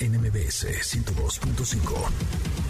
NMBS 102.5.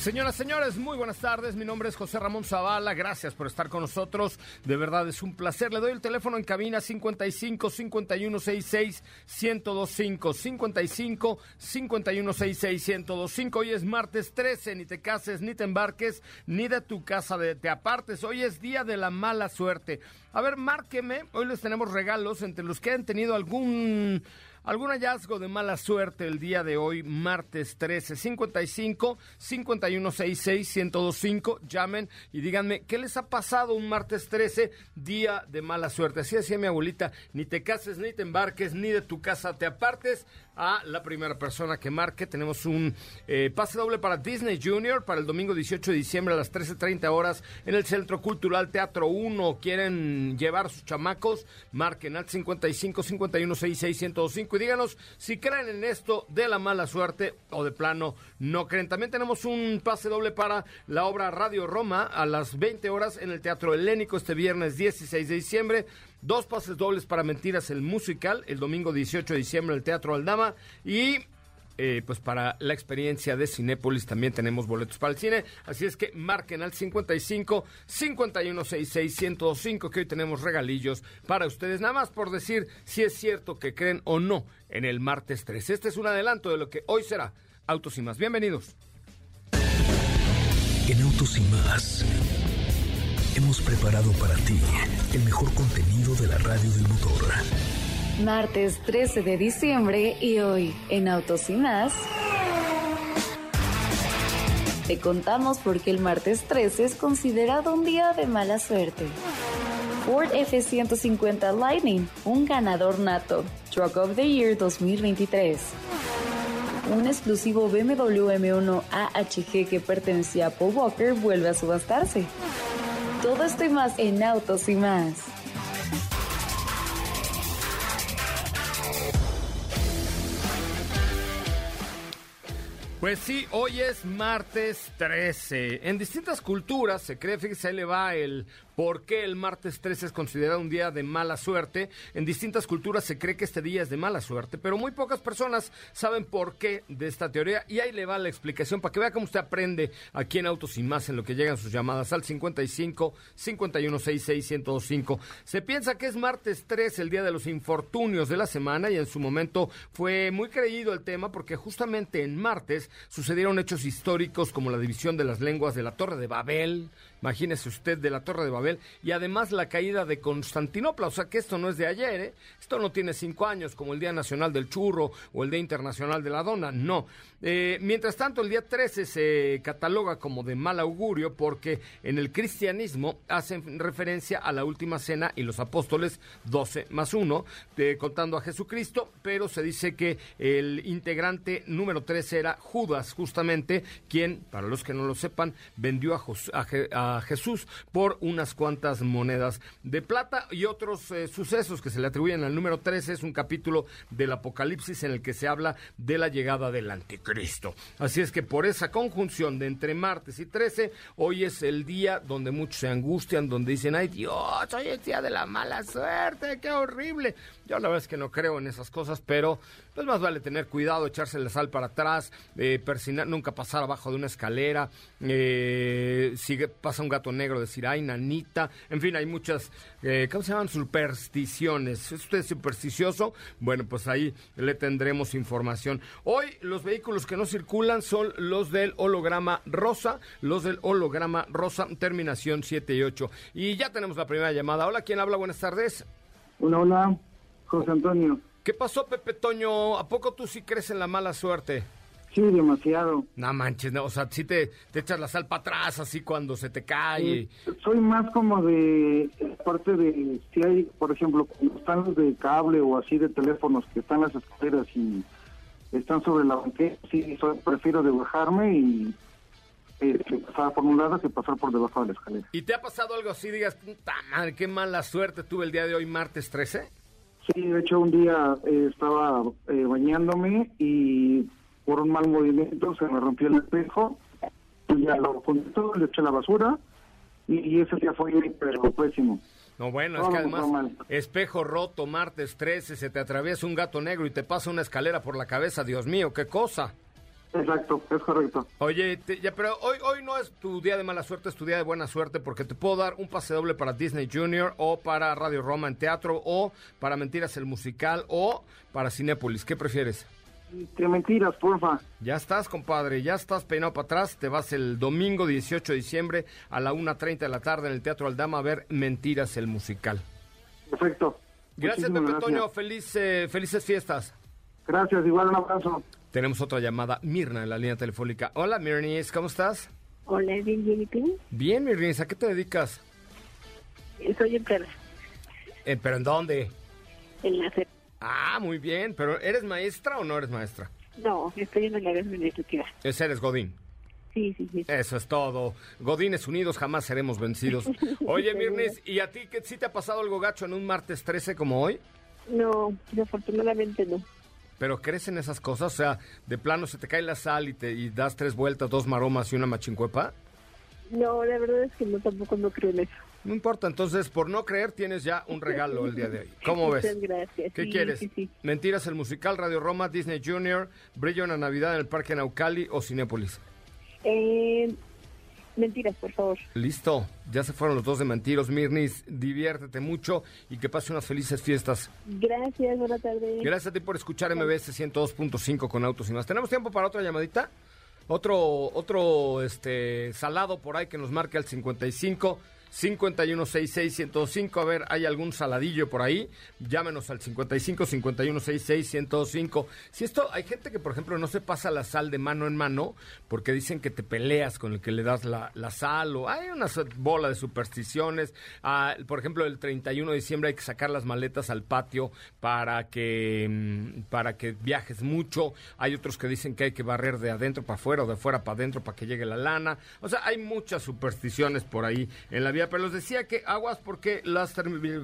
Señoras, señores, muy buenas tardes. Mi nombre es José Ramón Zavala. Gracias por estar con nosotros. De verdad es un placer. Le doy el teléfono en cabina 55 51 66 1025 55 51 66 1025. Hoy es martes 13. Ni te cases, ni te embarques, ni de tu casa de, te apartes. Hoy es día de la mala suerte. A ver, márqueme. Hoy les tenemos regalos entre los que han tenido algún ¿Algún hallazgo de mala suerte el día de hoy, martes 13, 55 5166 1025? Llamen y díganme qué les ha pasado un martes 13, día de mala suerte. Así decía mi abuelita: ni te cases, ni te embarques, ni de tu casa te apartes a la primera persona que marque. Tenemos un eh, pase doble para Disney Junior para el domingo 18 de diciembre a las 13.30 horas en el Centro Cultural Teatro 1. ¿Quieren llevar sus chamacos? Marquen al 55 51 66 y díganos si creen en esto de la mala suerte o de plano no creen. También tenemos un pase doble para la obra Radio Roma a las 20 horas en el Teatro Helénico este viernes 16 de diciembre. Dos pases dobles para Mentiras, el musical, el domingo 18 de diciembre, el Teatro Aldama. Y eh, pues para la experiencia de Cinépolis también tenemos boletos para el cine. Así es que marquen al 55 5166 1025 que hoy tenemos regalillos para ustedes. Nada más por decir si es cierto que creen o no en el martes 3. Este es un adelanto de lo que hoy será Autos y más. Bienvenidos. En Autos y más hemos preparado para ti el mejor contenido de la radio del motor. Martes 13 de diciembre y hoy en Autos. Te contamos por qué el martes 13 es considerado un día de mala suerte. Ford F-150 Lightning, un ganador nato. Truck of the Year 2023. Un exclusivo BMW M1 AHG que pertenecía a Paul Walker vuelve a subastarse. Todo esto más en Autos y más. Pues sí, hoy es martes 13. En distintas culturas se cree, fíjese, ahí le va el por qué el martes 13 es considerado un día de mala suerte. En distintas culturas se cree que este día es de mala suerte, pero muy pocas personas saben por qué de esta teoría. Y ahí le va la explicación para que vea cómo usted aprende aquí en Autos y Más en lo que llegan sus llamadas al 55 5166 1025. Se piensa que es martes 13, el día de los infortunios de la semana, y en su momento fue muy creído el tema porque justamente en martes sucedieron hechos históricos como la división de las lenguas de la Torre de Babel, Imagínese usted de la Torre de Babel y además la caída de Constantinopla. O sea que esto no es de ayer, ¿eh? Esto no tiene cinco años como el Día Nacional del Churro o el Día Internacional de la Dona. No. Eh, mientras tanto, el día 13 se cataloga como de mal augurio porque en el cristianismo hacen referencia a la última cena y los apóstoles 12 más 1, contando a Jesucristo, pero se dice que el integrante número 13 era Judas, justamente quien, para los que no lo sepan, vendió a, a Jesús por unas cuantas monedas de plata y otros eh, sucesos que se le atribuyen al número 13 es un capítulo del Apocalipsis en el que se habla de la llegada del anticristo. Así es que por esa conjunción de entre martes y 13, hoy es el día donde muchos se angustian, donde dicen, ay Dios, hoy es día de la mala suerte, qué horrible. Yo la verdad es que no creo en esas cosas, pero pues más vale tener cuidado, echarse la sal para atrás, eh, nunca pasar abajo de una escalera, eh, si un gato negro decir, ay, nanita, en fin, hay muchas, eh, ¿cómo se llaman? Supersticiones. ¿Es usted supersticioso? Bueno, pues ahí le tendremos información. Hoy los vehículos que no circulan son los del holograma rosa, los del holograma rosa, terminación 7 y 8. Y ya tenemos la primera llamada. Hola, ¿quién habla? Buenas tardes. Hola, hola, José Antonio. ¿Qué pasó, Pepe Toño? ¿A poco tú sí crees en la mala suerte? Sí, demasiado. No manches, no, o sea, sí te, te echas la sal para atrás así cuando se te cae. soy más como de parte de, si hay, por ejemplo, cuando están los de cable o así de teléfonos que están las escaleras y están sobre la banqueta, sí, prefiero de bajarme y este, pasar por un lado que pasar por debajo de la escalera. ¿Y te ha pasado algo así, digas, puta madre, qué mala suerte tuve el día de hoy, martes 13? Sí, de hecho un día eh, estaba eh, bañándome y por un mal movimiento se me rompió el espejo, y ya lo todo, le eché la basura y, ese día fue pero pésimo. No, bueno, es que además, espejo roto, martes 13, se te atraviesa un gato negro y te pasa una escalera por la cabeza, Dios mío, qué cosa. Exacto, es correcto. Oye, ya, pero hoy, hoy no es tu día de mala suerte, es tu día de buena suerte porque te puedo dar un pase doble para Disney Junior o para Radio Roma en teatro o para Mentiras el musical o para Cinépolis. ¿Qué prefieres? Que mentiras, porfa. Ya estás, compadre, ya estás peinado para atrás. Te vas el domingo 18 de diciembre a la 1.30 de la tarde en el Teatro Aldama a ver Mentiras el musical. Perfecto. Gracias, Pepe Toño. Feliz, eh, felices fiestas. Gracias, igual un abrazo. Tenemos otra llamada, Mirna, en la línea telefónica. Hola, Mirnis, ¿cómo estás? Hola, bien, bien, ¿y Bien, Mirnis, ¿a qué te dedicas? Soy enfermera. ¿Eh, ¿Pero en dónde? En la Ah, muy bien, pero ¿eres maestra o no eres maestra? No, estoy en la administrativa. ¿Es eres Godín? Sí, sí, sí. Eso es todo. Godines unidos jamás seremos vencidos. Oye, Mirnis, ¿y a ti qué, sí te ha pasado algo gacho en un martes 13 como hoy? No, desafortunadamente no. ¿Pero crees en esas cosas? O sea, de plano se te cae la sal y te y das tres vueltas, dos maromas y una machincuepa. No, la verdad es que no, tampoco no creo en eso. No importa, entonces por no creer tienes ya un regalo el día de hoy. ¿Cómo ves? Muchas gracias. ¿Qué quieres? Mentiras, el musical, Radio Roma, Disney Junior, Brillo en la Navidad en el Parque Naucali o Cinépolis. Eh, Mentiras, por favor. Listo, ya se fueron los dos de mentiros. Mirnis, diviértete mucho y que pase unas felices fiestas. Gracias, buenas tardes. Gracias a ti por escuchar MBS 102.5 con Autos y más. ¿Tenemos tiempo para otra llamadita? Otro, otro este, salado por ahí que nos marque al 55 5166105. A ver, ¿hay algún saladillo por ahí? Llámenos al 55 5166105. Si esto, hay gente que, por ejemplo, no se pasa la sal de mano en mano porque dicen que te peleas con el que le das la, sal o hay una bola de supersticiones. Ah, por ejemplo, el 31 de diciembre hay que sacar las maletas al patio para que, mm, para que viajes mucho. Hay otros que dicen que hay que barrer de adentro para afuera o de afuera para adentro para que llegue la lana. O sea, hay muchas supersticiones por ahí en la vida pero les decía que aguas porque las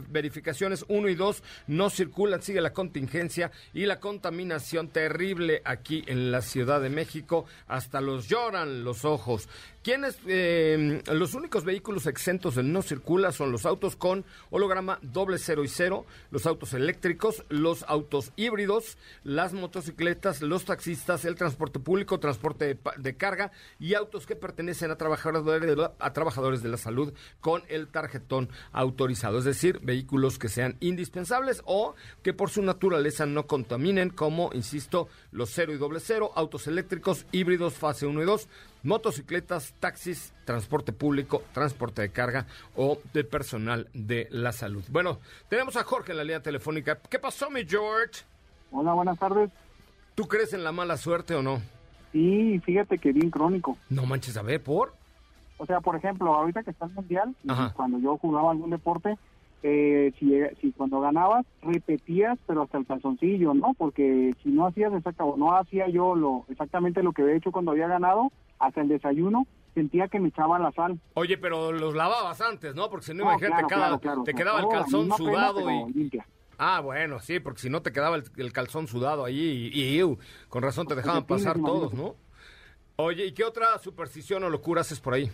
verificaciones 1 y 2 no circulan, sigue la contingencia y la contaminación terrible aquí en la Ciudad de México, hasta los lloran los ojos. ¿Quiénes? Eh, los únicos vehículos exentos de no circula son los autos con holograma doble cero y cero, los autos eléctricos, los autos híbridos, las motocicletas, los taxistas, el transporte público, transporte de, carga y autos que pertenecen a trabajadores de la, a trabajadores de la salud con el tarjetón autorizado, es decir, vehículos que sean indispensables o que por su naturaleza no contaminen, como, insisto, los cero y doble cero, autos eléctricos, híbridos fase 1 y 2, motocicletas, taxis, transporte público, transporte de carga o de personal de la salud. Bueno, tenemos a Jorge en la línea telefónica. ¿Qué pasó, mi George? Hola, buenas tardes. ¿Tú crees en la mala suerte o no? Sí, fíjate que bien crónico. No manches, a ver, ¿por? O sea, por ejemplo, ahorita que está el mundial, cuando yo jugaba algún deporte, eh, si, si cuando ganabas repetías, pero hasta el calzoncillo, ¿no? Porque si no hacías exacto, no hacía yo lo exactamente lo que había hecho cuando había ganado, hasta el desayuno, sentía que me echaba la sal. Oye, pero los lavabas antes, ¿no? Porque si no, imagínate, te quedaba el calzón sudado y... Ah, bueno, sí, porque si no te quedaba el, calzón sudado ahí y, con razón te dejaban pasar todos, ¿no? Oye, ¿y qué otra superstición o locura haces por ahí?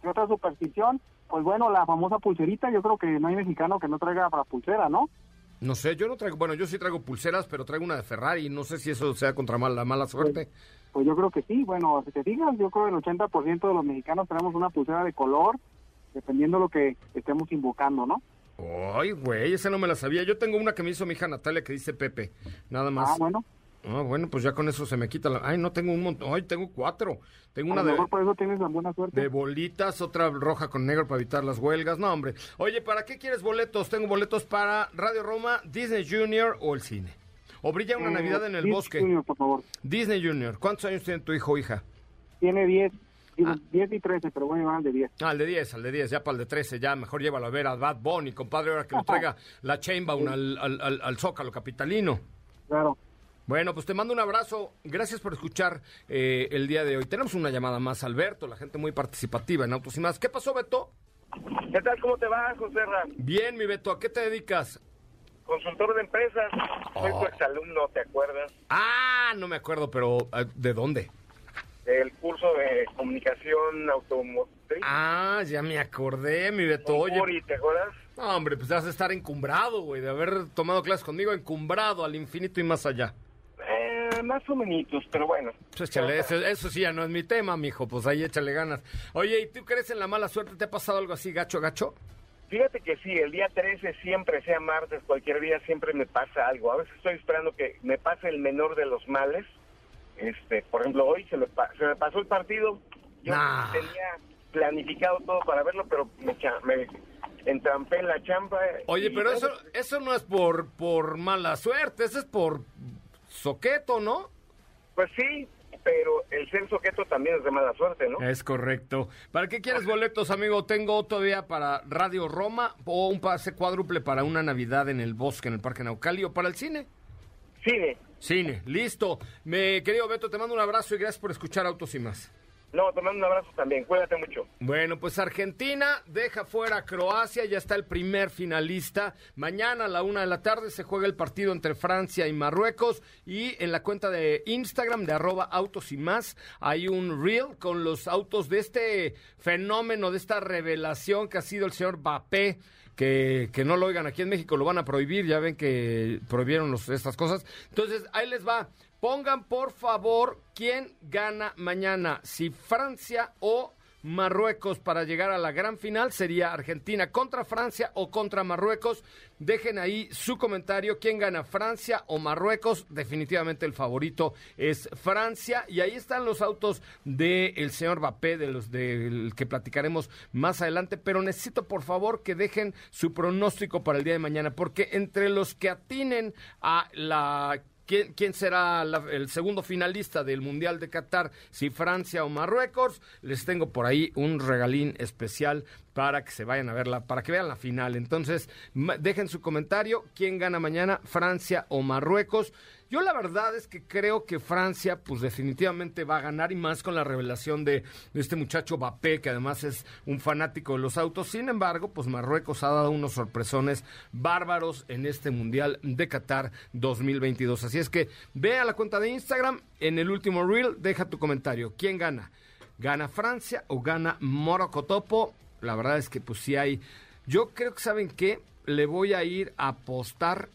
¿Qué otra superstición? Pues bueno, la famosa pulserita, yo creo que no hay mexicano que no traiga para pulsera, ¿no? No sé, yo no traigo, bueno, yo sí traigo pulseras, pero traigo una de Ferrari, no sé si eso sea contra la mala suerte. Pues, pues, yo creo que sí, bueno, si te fijas, yo creo que el 80% de los mexicanos tenemos una pulsera de color, dependiendo de lo que estemos invocando, ¿no? Ay, güey, esa no me la sabía. Yo tengo una que me hizo mi hija Natalia que dice Pepe, nada más. Ah, bueno. Ah, bueno, pues ya con eso se me quita la... Ay, no, tengo un montón. Ay, tengo cuatro. Tengo una de... por eso tienes la buena suerte. De bolitas, otra roja con negro para evitar las huelgas. No, hombre. Oye, ¿para qué quieres boletos? Tengo boletos para Radio Roma, Disney Junior o el cine. O brilla una eh, Navidad en el Disney bosque. Junior, por favor. Disney Junior. ¿Cuántos años tiene tu hijo o hija? Tiene 10. 10 y 13, pero voy a llevar al de 10. Ah, al de 10, al de 10, ya para el de 13, ya mejor llévalo a ver a Bad Bunny, compadre, ahora que lo traiga la Chainbound al, al, al Zócalo capitalino. Claro. Bueno, pues te mando un abrazo. Gracias por escuchar eh, el día de hoy. Tenemos una llamada más, Alberto, la gente muy participativa en Autos y más. ¿Qué pasó, Beto? ¿Qué tal? ¿Cómo te va, José Bien, mi Beto. ¿A qué te dedicas? Consultor de empresas. Soy tu oh. exalumno, ¿te acuerdas? Ah, no me acuerdo, pero eh, ¿de dónde? El curso de comunicación automotriz. Ah, ya me acordé, mi Beto. Oye, ¿te acuerdas? No, hombre, pues vas a estar encumbrado, güey, de haber tomado clases conmigo, encumbrado al infinito y más allá. Más o menos, pero bueno. Pues échale, eso, sí ya no es mi tema, mijo, pues ahí échale ganas. Oye, ¿y tú crees en la mala suerte? ¿Te ha pasado algo así, gacho, gacho? Fíjate que sí, el día 13 siempre, sea martes, cualquier día, siempre me pasa algo. A veces estoy esperando que me pase el menor de los males. Este, por ejemplo, hoy se me, se me pasó el partido. Yo tenía planificado todo para verlo, pero me, me entrampé en la champa. Oye, pero eso eso no es por, por mala suerte, eso es por soqueto, ¿no? Pues sí, pero el ser soqueto también es de mala suerte, ¿no? Es correcto. ¿Para qué quieres boletos, amigo? Tengo todavía para Radio Roma o un pase cuádruple para una Navidad en el bosque, en el Parque Naucali o para el cine. Cine. Cine, listo. Me querido Beto, te mando un abrazo y gracias por escuchar Autos y más. No, te mando un abrazo también, cuídate mucho. Bueno, pues Argentina deja fuera a Croacia, ya está el primer finalista. Mañana a la una de la tarde se juega el partido entre Francia y Marruecos y en la cuenta de Instagram de arroba autos y más hay un reel con los autos de este fenómeno, de esta revelación que ha sido el señor Bappé. Que, que, no lo oigan aquí en México, lo van a prohibir, ya ven que prohibieron estas cosas. Entonces, ahí les va. Pongan por favor quién gana mañana, si Francia o Marruecos para llegar a la gran final sería Argentina contra Francia o contra Marruecos. Dejen ahí su comentario. ¿Quién gana, Francia o Marruecos? Definitivamente el favorito es Francia. Y ahí están los autos del señor Bappé, de los del que platicaremos más adelante. Pero necesito, por favor, que dejen su pronóstico para el día de mañana. Porque entre los que atinen a la ¿Quién, será el segundo finalista del Mundial de Qatar? Si Francia o Marruecos. Les tengo por ahí un regalín especial para que se vayan a verla, para que vean la final. Entonces, dejen su comentario. ¿Quién gana mañana? ¿Francia o Marruecos? Yo la verdad es que creo que Francia, pues definitivamente va a ganar y más con la revelación de, este muchacho Bappé, que además es un fanático de los autos. Sin embargo, pues Marruecos ha dado unos sorpresones bárbaros en este Mundial de Qatar 2022. Así es que ve a la cuenta de Instagram, en el último reel, deja tu comentario. ¿Quién gana? ¿Gana Francia o gana Morocotopo? La verdad es que pues sí hay... Yo creo que, ¿saben qué? Le voy a ir a apostar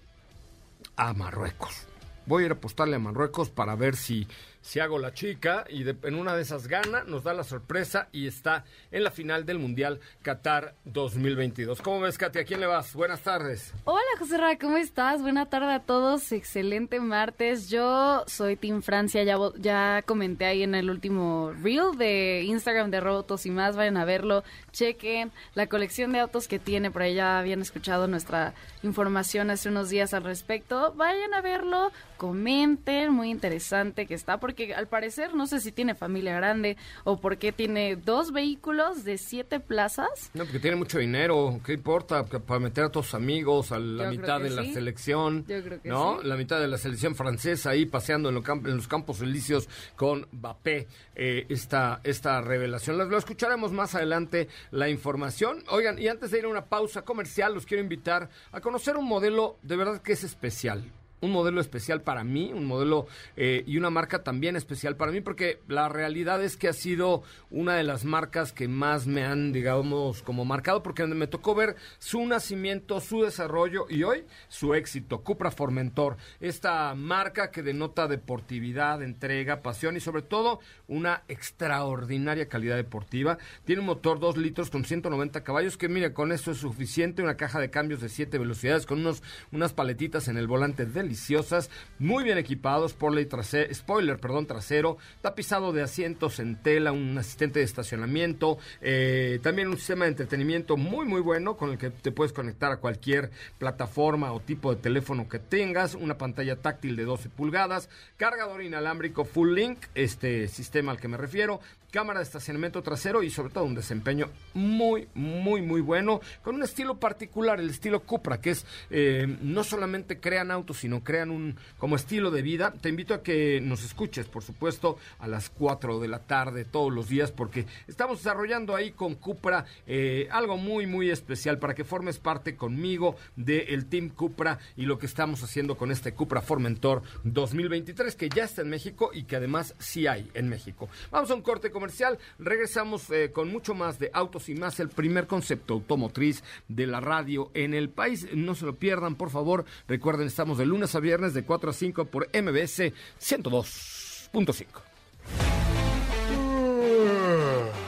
a Marruecos voy a ir a apostarle a Marruecos para ver si si hago la chica y en una de esas gana, nos da la sorpresa y está en la final del Mundial Qatar 2022. ¿Cómo ves, Katy? ¿A quién le vas? Buenas tardes. Hola, José Ra, ¿cómo estás? Buena tarde a todos. Excelente martes. Yo soy Team Francia. Ya, ya comenté ahí en el último reel de Instagram de Robotos y más. Vayan a verlo. Chequen la colección de autos que tiene. Por ahí ya habían escuchado nuestra información hace unos días al respecto. Vayan a verlo. Comenten. Muy interesante que está porque al parecer no sé si tiene familia grande o porque tiene dos vehículos de siete plazas. No, porque tiene mucho dinero, ¿qué importa? Para meter a sus amigos, a la mitad de la selección, Yo creo que ¿no? La mitad de la selección francesa ahí paseando en, los campos elíseos con Mbappé, eh, esta, esta revelación. Lo, lo escucharemos más adelante la información. Oigan, y antes de ir a una pausa comercial, los quiero invitar a conocer un modelo de verdad que es especial un modelo especial para mí, un modelo eh, y una marca también especial para mí, porque la realidad es que ha sido una de las marcas que más me han, digamos, como marcado, porque me tocó ver su nacimiento, su desarrollo y hoy su éxito. Cupra Formentor, esta marca que denota deportividad, entrega, pasión y sobre todo una extraordinaria calidad deportiva. Tiene un motor 2 litros con 190 caballos, que mira, con eso es suficiente, una caja de cambios de 7 velocidades con unos, unas paletitas en el volante deliciosas, muy bien equipados, trasero, spoiler, perdón, trasero, tapizado de asientos en tela, un asistente de estacionamiento, eh, también un sistema de entretenimiento muy muy bueno con el que te puedes conectar a cualquier plataforma o tipo de teléfono que tengas, una pantalla táctil de 12 pulgadas, cargador inalámbrico full link, este sistema al que me refiero, cámara de estacionamiento trasero y sobre todo un desempeño muy, muy, muy bueno, con un estilo particular, el estilo Cupra, que es eh, no solamente crean autos, sino crean un como estilo de vida. Te invito a que nos escuches, por supuesto, a las 4 de la tarde todos los días, porque estamos desarrollando ahí con Cupra eh, algo muy, muy especial para que formes parte conmigo del Team Cupra y lo que estamos haciendo con este Cupra Formentor 2023, que ya está en México y que además sí hay en México. Vamos a un corte comercial. Regresamos eh, con mucho más de autos y más, el primer concepto automotriz de la radio en el país. No se lo pierdan, por favor. Recuerden, estamos de lunes a viernes de 4 a 5 por MBS 102.5.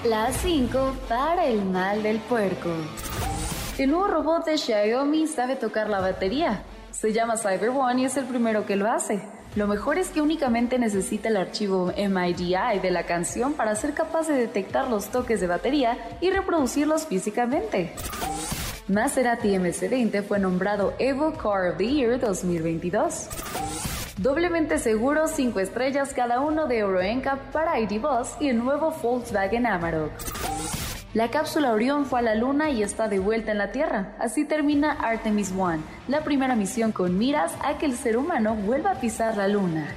La 5 para el mal del puerco. El nuevo robot de Xiaomi sabe tocar la batería. Se llama Cyber One y es el primero que lo hace. Lo mejor es que únicamente necesita el archivo MIDI de la canción para ser capaz de detectar los toques de batería y reproducirlos físicamente. Maserati MC20 fue nombrado Evo Car of the Year 2022. Doblemente seguro, 5 estrellas cada uno de Euro NCAP para ID Buzz y el nuevo Volkswagen Amarok. La cápsula Orión fue a la Luna y está de vuelta en la Tierra. Así termina Artemis One, la primera misión con miras a que el ser humano vuelva a pisar la Luna.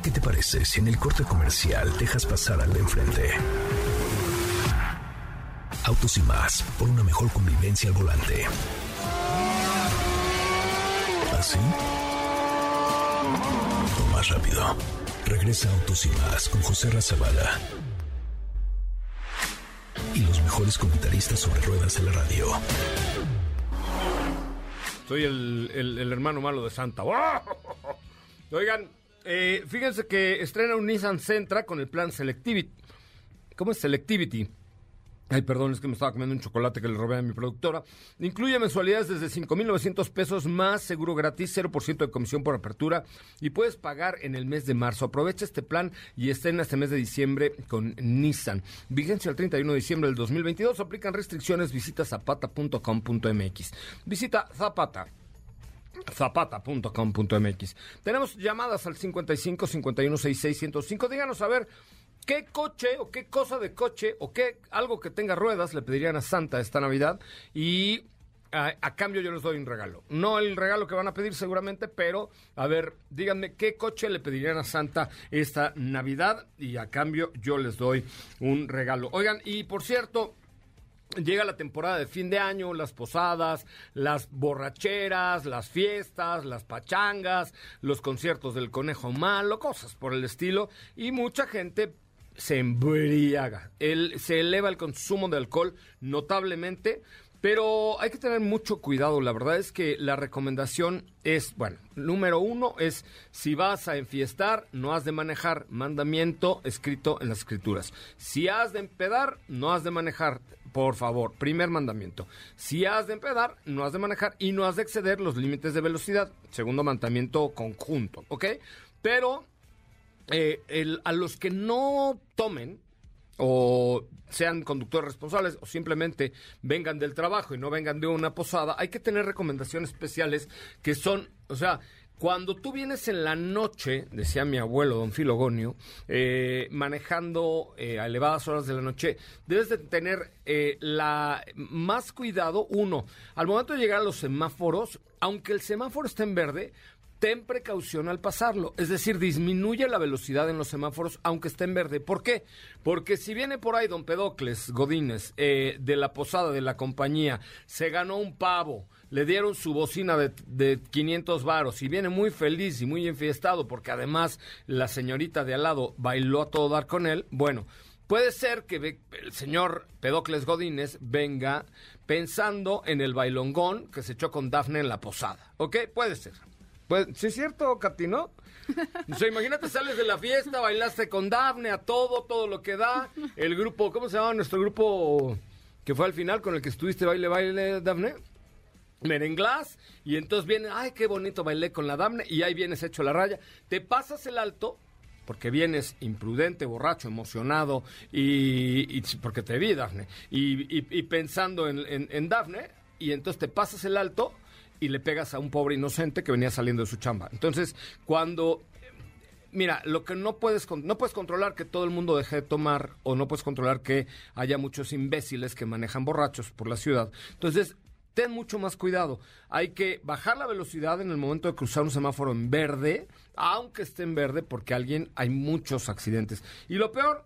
¿Qué te parece si en el corte comercial dejas pasar al de enfrente? Autos y más, por una mejor convivencia al volante. ¿Así? O más rápido. Regresa Autos y Más con José Razabala. Y los mejores comentaristas sobre ruedas en la radio. Soy el, hermano malo de Santa. Oigan, eh, fíjense que estrena un Nissan Sentra con el plan Selectivity. ¿Cómo es Selectivity? Ay, perdón, es que me estaba comiendo un chocolate que le robé a mi productora. Incluye mensualidades desde 5,900 pesos más seguro gratis, 0% de comisión por apertura y puedes pagar en el mes de marzo. Aprovecha este plan y estén este mes de diciembre con Nissan. Vigencia el 31 de diciembre del 2022. Aplican restricciones. Visita zapata.com.mx. Visita Zapata zapata.com.mx. Tenemos llamadas al 55 51 66 105. Díganos a ver ¿Qué coche o qué cosa de coche o qué algo que tenga ruedas le pedirían a Santa esta Navidad? Y a, cambio yo les doy un regalo. No el regalo que van a pedir seguramente, pero a ver, díganme qué coche le pedirían a Santa esta Navidad y a cambio yo les doy un regalo. Oigan, y por cierto, Llega la temporada de fin de año, las posadas, las borracheras, las fiestas, las pachangas, los conciertos del conejo malo, cosas por el estilo. Y mucha gente se embriaga. El, se eleva el consumo de alcohol notablemente, pero hay que tener mucho cuidado. La verdad es que la recomendación es, bueno, número uno es si vas a enfiestar, no has de manejar. Mandamiento escrito en las escrituras. Si has de empedar, no has de manejar. Por favor, primer mandamiento. Si has de empedar, no has de manejar y no has de exceder los límites de velocidad. Segundo mandamiento conjunto, ¿ok? Pero eh, a los que no tomen o sean conductores responsables o simplemente vengan del trabajo y no vengan de una posada, hay que tener recomendaciones especiales que son, o sea, cuando tú vienes en la noche, decía mi abuelo, don Filogonio, eh, manejando eh, a elevadas horas de la noche, debes de tener la más cuidado, uno, al momento de llegar a los semáforos, aunque el semáforo esté en verde, ten precaución al pasarlo. Es decir, disminuye la velocidad en los semáforos aunque esté en verde. ¿Por qué? Porque si viene por ahí don Pedocles Godínez eh, de la posada de la compañía, se ganó un pavo, le dieron su bocina de, de 500 varos y viene muy feliz y muy enfiestado porque además la señorita de al lado bailó a todo dar con él, bueno, puede ser que el señor Pedocles Godínez venga pensando en el bailongón que se echó con Dafne en la posada. ¿Ok? Puede ser. Pues, sí es cierto, Katy, ¿no? O sea, imagínate, sales de la fiesta, bailaste con Dafne, a todo, todo lo que da. El grupo, ¿cómo se llama nuestro grupo que fue al final con el que estuviste baile, baile, Dafne? Merenglás. Y entonces viene, ay, qué bonito bailé con la Dafne. Y ahí vienes hecho la raya. Te pasas el alto porque vienes imprudente, borracho, emocionado y, porque te vi, Dafne, y, pensando en, en, Dafne, y entonces te pasas el alto y le pegas a un pobre inocente que venía saliendo de su chamba. Entonces, cuando mira, lo que no puedes no puedes controlar que todo el mundo deje de tomar o no puedes controlar que haya muchos imbéciles que manejan borrachos por la ciudad. Entonces, ten mucho más cuidado. Hay que bajar la velocidad en el momento de cruzar un semáforo en verde, aunque esté en verde, porque alguien hay muchos accidentes. Y lo peor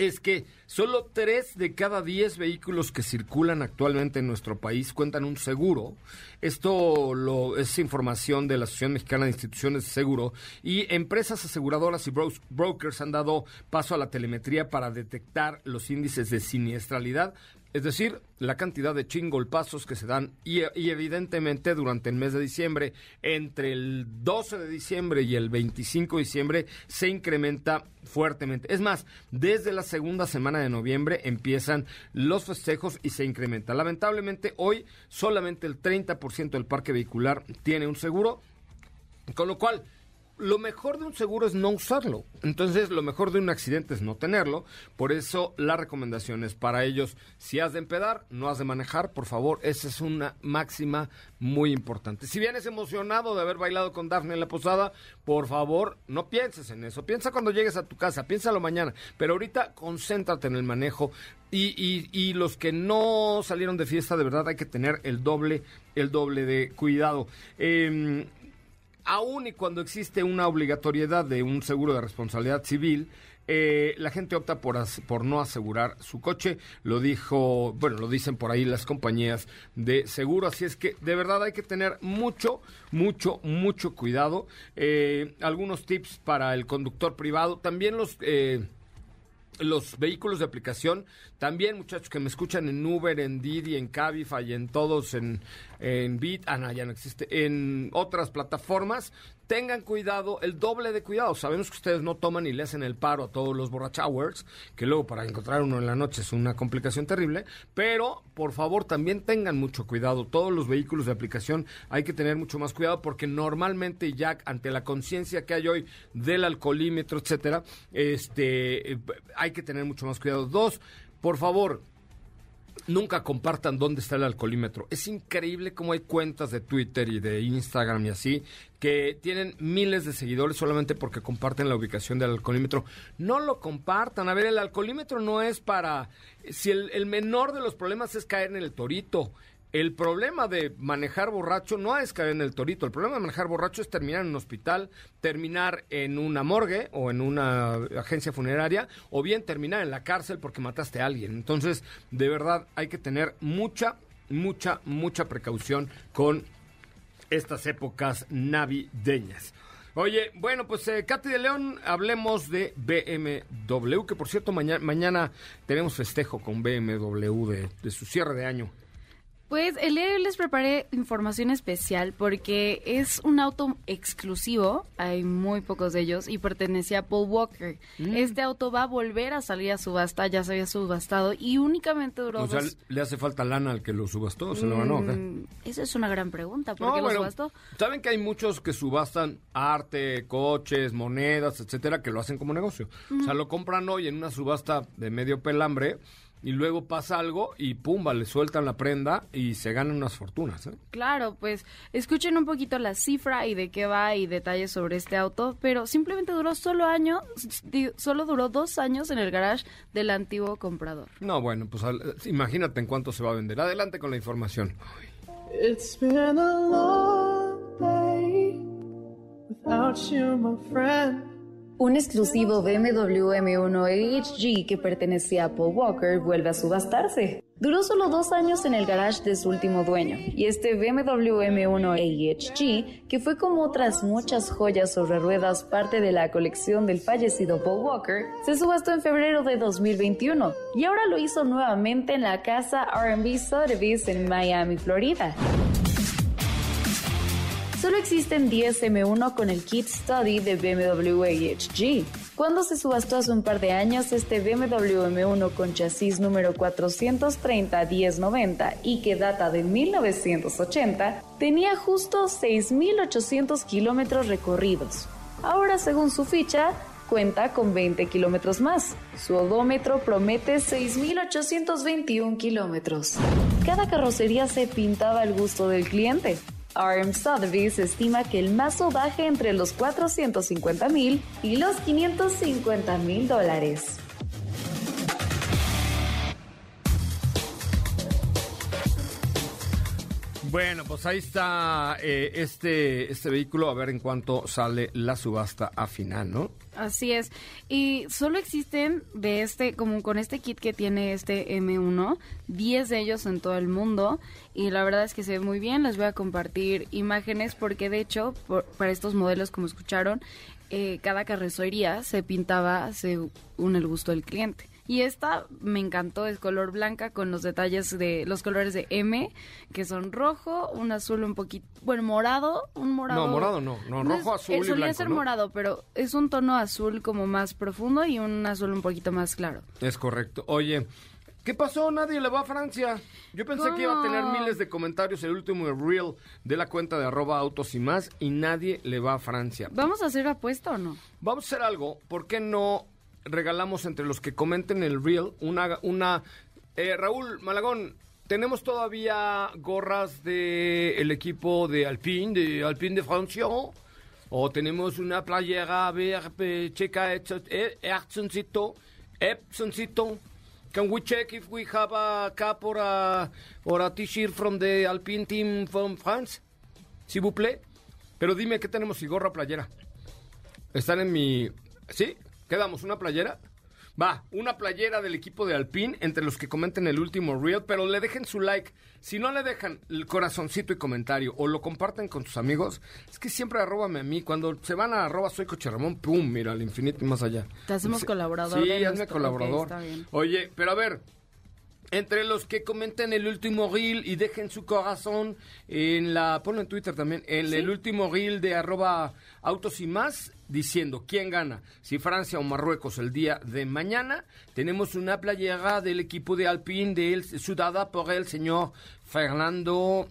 es que solo tres de cada diez vehículos que circulan actualmente en nuestro país cuentan un seguro. Esto lo, es información de la Asociación Mexicana de Instituciones de Seguro y empresas aseguradoras y brokers han dado paso a la telemetría para detectar los índices de siniestralidad es decir, la cantidad de chingolpazos que se dan y, evidentemente durante el mes de diciembre, entre el 12 de diciembre y el 25 de diciembre, se incrementa fuertemente. Es más, desde la segunda semana de noviembre empiezan los festejos y se incrementa. Lamentablemente hoy solamente el 30% del parque vehicular tiene un seguro, con lo cual lo mejor de un seguro es no usarlo. Entonces, lo mejor de un accidente es no tenerlo. Por eso, la recomendación es para ellos, si has de empedar, no has de manejar, por favor. Esa es una máxima muy importante. Si vienes emocionado de haber bailado con Daphne en la posada, por favor, no pienses en eso. Piensa cuando llegues a tu casa, piénsalo mañana. Pero ahorita, concéntrate en el manejo. Y, y, y los que no salieron de fiesta, de verdad hay que tener el doble, el doble de cuidado. Eh, aún y cuando existe una obligatoriedad de un seguro de responsabilidad civil, eh, la gente opta por, no asegurar su coche. Lo dijo, bueno, lo dicen por ahí las compañías de seguro. Así es que de verdad hay que tener mucho, mucho, mucho cuidado. Eh, algunos tips para el conductor privado. También los... Eh, los vehículos de aplicación, también muchachos que me escuchan en Uber, en Didi, en Cabify, en todos, en, en Bit, ah, no, ya no existe, en otras plataformas, tengan cuidado, el doble de cuidado. Sabemos que ustedes no toman y le hacen el paro a todos los borrachowers, que luego para encontrar uno en la noche es una complicación terrible, pero por favor también tengan mucho cuidado. Todos los vehículos de aplicación hay que tener mucho más cuidado porque normalmente ya ante la conciencia que hay hoy del alcoholímetro, etcétera, este hay que tener mucho más cuidado. Dos, por favor, nunca compartan dónde está el alcoholímetro. Es increíble cómo hay cuentas de Twitter y de Instagram y así que tienen miles de seguidores solamente porque comparten la ubicación del alcoholímetro. No lo compartan. A ver, el alcoholímetro no es para... Si el, el menor de los problemas es caer en el torito, el problema de manejar borracho no es caer en el torito. El problema de manejar borracho es terminar en un hospital, terminar en una morgue o en una agencia funeraria, o bien terminar en la cárcel porque mataste a alguien. Entonces, de verdad, hay que tener mucha, mucha, mucha precaución con estas épocas navideñas. Oye, bueno, pues eh, Katy de León, hablemos de BMW, que por cierto mañana, mañana tenemos festejo con BMW de su cierre de año. Pues el día de hoy les preparé información especial porque es un auto exclusivo, hay muy pocos de ellos, y pertenece a Paul Walker. Mm. Este auto va a volver a salir a subasta, ya se había subastado y únicamente duró. O sea, ¿le hace falta lana al que lo subastó? ¿Se lo ganó? Mm, esa es una gran pregunta. ¿Por qué lo subastó? Saben que hay muchos que subastan arte, coches, monedas, etcétera, que lo hacen como negocio. O sea, lo compran hoy en una subasta de medio pelambre y luego pasa algo y pumba, le sueltan la prenda y se ganan unas fortunas. ¿eh? Claro, pues escuchen un poquito la cifra y de qué va y detalles sobre este auto, pero simplemente duró solo año, solo duró dos años en el garage del antiguo comprador. No, bueno, pues imagínate en cuánto se va a vender. Adelante con la información. without you, my friend. Un exclusivo BMW M1 AHG que pertenecía a Paul Walker vuelve a subastarse. Duró solo dos años en el garage de su último dueño, y este BMW M1 AHG, que fue como otras muchas joyas sobre ruedas parte de la colección del fallecido Paul Walker, se subastó en febrero de 2021, y ahora lo hizo nuevamente en la casa RB Sotheby's en Miami, Florida. Solo existen 10 M1 con el kit study de BMW AHG. Cuando se subastó hace un par de años, este BMW M1 con chasis número 430-1090 y que data de 1980, tenía justo 6.800 kilómetros recorridos. Ahora, según su ficha, cuenta con 20 kilómetros más. Su odómetro promete 6.821 kilómetros. Cada carrocería se pintaba al gusto del cliente. RM Sotheby's estima que el mazo baje entre los 450 mil y los 550 mil dólares. Bueno, pues ahí está eh, este, este vehículo, a ver en cuánto sale la subasta a final, ¿no? Así es. Y solo existen de este, como con este kit que tiene este M1, 10 de ellos en todo el mundo. Y la verdad es que se ve muy bien. Les voy a compartir imágenes porque de hecho, para estos modelos, como escucharon, eh, cada carrocería se pintaba según el gusto del cliente. Y esta me encantó, es color blanca con los detalles de los colores de M, que son rojo, un azul un poquito, bueno, morado, un morado. No, morado no, no, rojo, azul y Solía blanco, ser ¿no? morado, pero es un tono azul como más profundo y un azul un poquito más claro. Es correcto. Oye, ¿qué pasó? Nadie le va a Francia. Yo pensé que iba a tener miles de comentarios el último reel de la cuenta de arroba autos y más y nadie le va a Francia. ¿Vamos a hacer apuesta o no? Vamos a hacer algo. ¿Por qué no regalamos entre los que comenten el reel una... una eh, Raúl Malagón, tenemos todavía gorras del el equipo de Alpine, de Alpine de Francia. O tenemos una playera a ver, eh, checa, eh, Epsoncito, Epsoncito. Can we check if we have a cap or a, or a t-shirt from the Alpine team from France? S'il. Pero dime, ¿qué tenemos? Y gorra playera. Están en mi... ¿Sí? ¿Quedamos? ¿Una playera? Va, una playera del equipo de Alpine entre los que comenten el último reel, pero le dejen su like. Si no le dejan el corazoncito y comentario o lo comparten con sus amigos, es que siempre arróbame a mí. Cuando se van a arroba soy coche Ramón, pum, mira, al infinito y más allá. Te hacemos Sí, colaborador Sí, hazme nuestro- colaborador. ok, está bien. Oye, pero a ver, entre los que comenten el último reel y dejen su corazón en la, ponlo en Twitter también, en el último reel de arroba autos y más, diciendo quién gana, si Francia o Marruecos el día de mañana, tenemos una playera del equipo de Alpine de sudada por el señor Fernando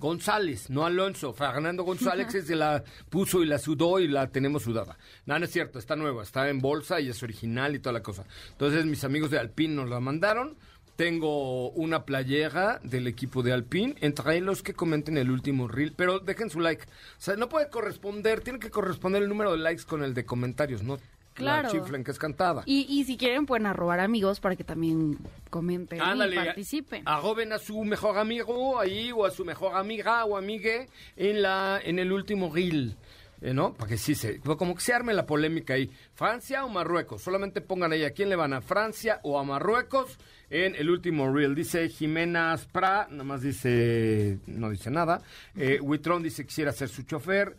González, no Alonso. Fernando González se la puso y la sudó y la tenemos sudada. No, no es cierto, está nueva, está en bolsa y es original y toda la cosa. Entonces mis amigos de Alpine nos la mandaron. Tengo una playera del equipo de Alpine, entre los que comenten el último reel, pero dejen su like. O sea, no puede corresponder, tiene que corresponder el número de likes con el de comentarios, no Claro. la chiflen que es cantada. Y, y si quieren pueden arrobar amigos para que también comenten Ándale, y participen. Arroben a su mejor amigo ahí o a su mejor amiga o amigue en la en el último reel. eh, ¿No? Para que sí se. Como que se arme la polémica ahí. ¿Francia o Marruecos? Solamente pongan ahí a quién le van a Francia o a Marruecos en el último reel. Dice Jimena Spra, nada más dice. No dice nada. Eh, Huitrón dice quisiera ser su chofer.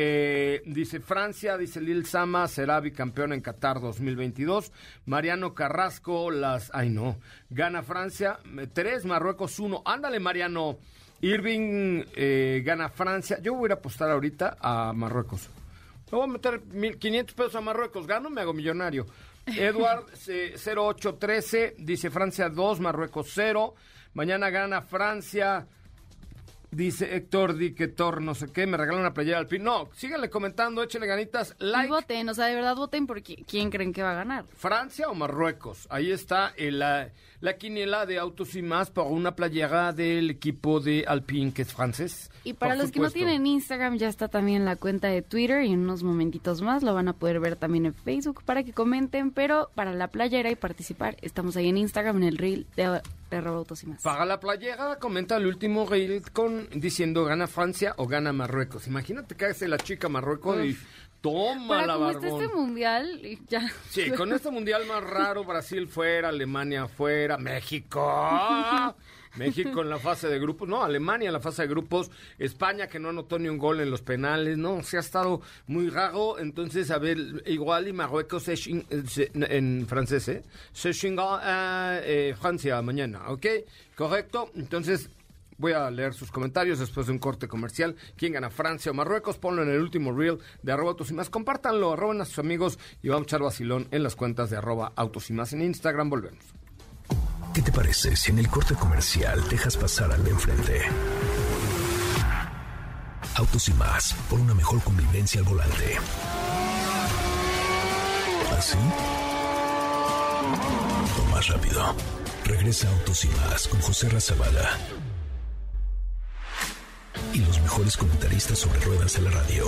Eh, dice Francia, dice Lil Sama, será bicampeón en Qatar 2022. Mariano Carrasco, las. Ay, no. Gana Francia, eh, tres, Marruecos, uno. Ándale, Mariano. Irving eh, gana Francia. Yo voy a ir a apostar ahorita a Marruecos. Me voy a meter 1.500 pesos a Marruecos. Gano, me hago millonario. Edward eh, 0813 dice Francia 2, Marruecos 0. Mañana gana Francia. Dice Héctor Diquetor, no sé qué, me regala una playera al pin. No, síganle comentando, échenle ganitas. Y Like. voten, o sea, de verdad voten por qui- quién creen que va a ganar. Francia o Marruecos. Ahí está el, la, la quiniela de autos y más por una playera del equipo de Alpine, que es francés. Y para los que no tienen Instagram, ya está también la cuenta de Twitter y en unos momentitos más lo van a poder ver también en Facebook para que comenten, pero para la playera y participar, estamos ahí en Instagram en el reel de de Robotos y más. Paga la playera, comenta el último reel con diciendo gana Francia o gana Marruecos. Imagínate que hace la chica Marruecos y toma la como está barbón. este mundial, y ya. Sí, con este mundial más raro, Brasil fuera, Alemania fuera, México. México en la fase de grupos, no, Alemania en la fase de grupos, España que no anotó ni un gol en los penales, no, se ha estado muy raro, entonces, a ver, igual y Marruecos se eh, se- en francés, ¿eh? Se chinga a eh, Francia mañana, ¿ok? Correcto, entonces Voy a leer sus comentarios después de un corte comercial. ¿Quién gana, Francia o Marruecos? Ponlo en el último reel de arroba autos y más. Compártanlo, arroben a sus amigos y vamos a echar vacilón en las cuentas de arroba autos y más en Instagram. Volvemos. ¿Qué te parece si en el corte comercial dejas pasar al de enfrente? Autos y más, por una mejor convivencia al volante. ¿Así? O más rápido. Regresa Autos y más con José Razabala. Y los mejores comentaristas sobre ruedas de la radio.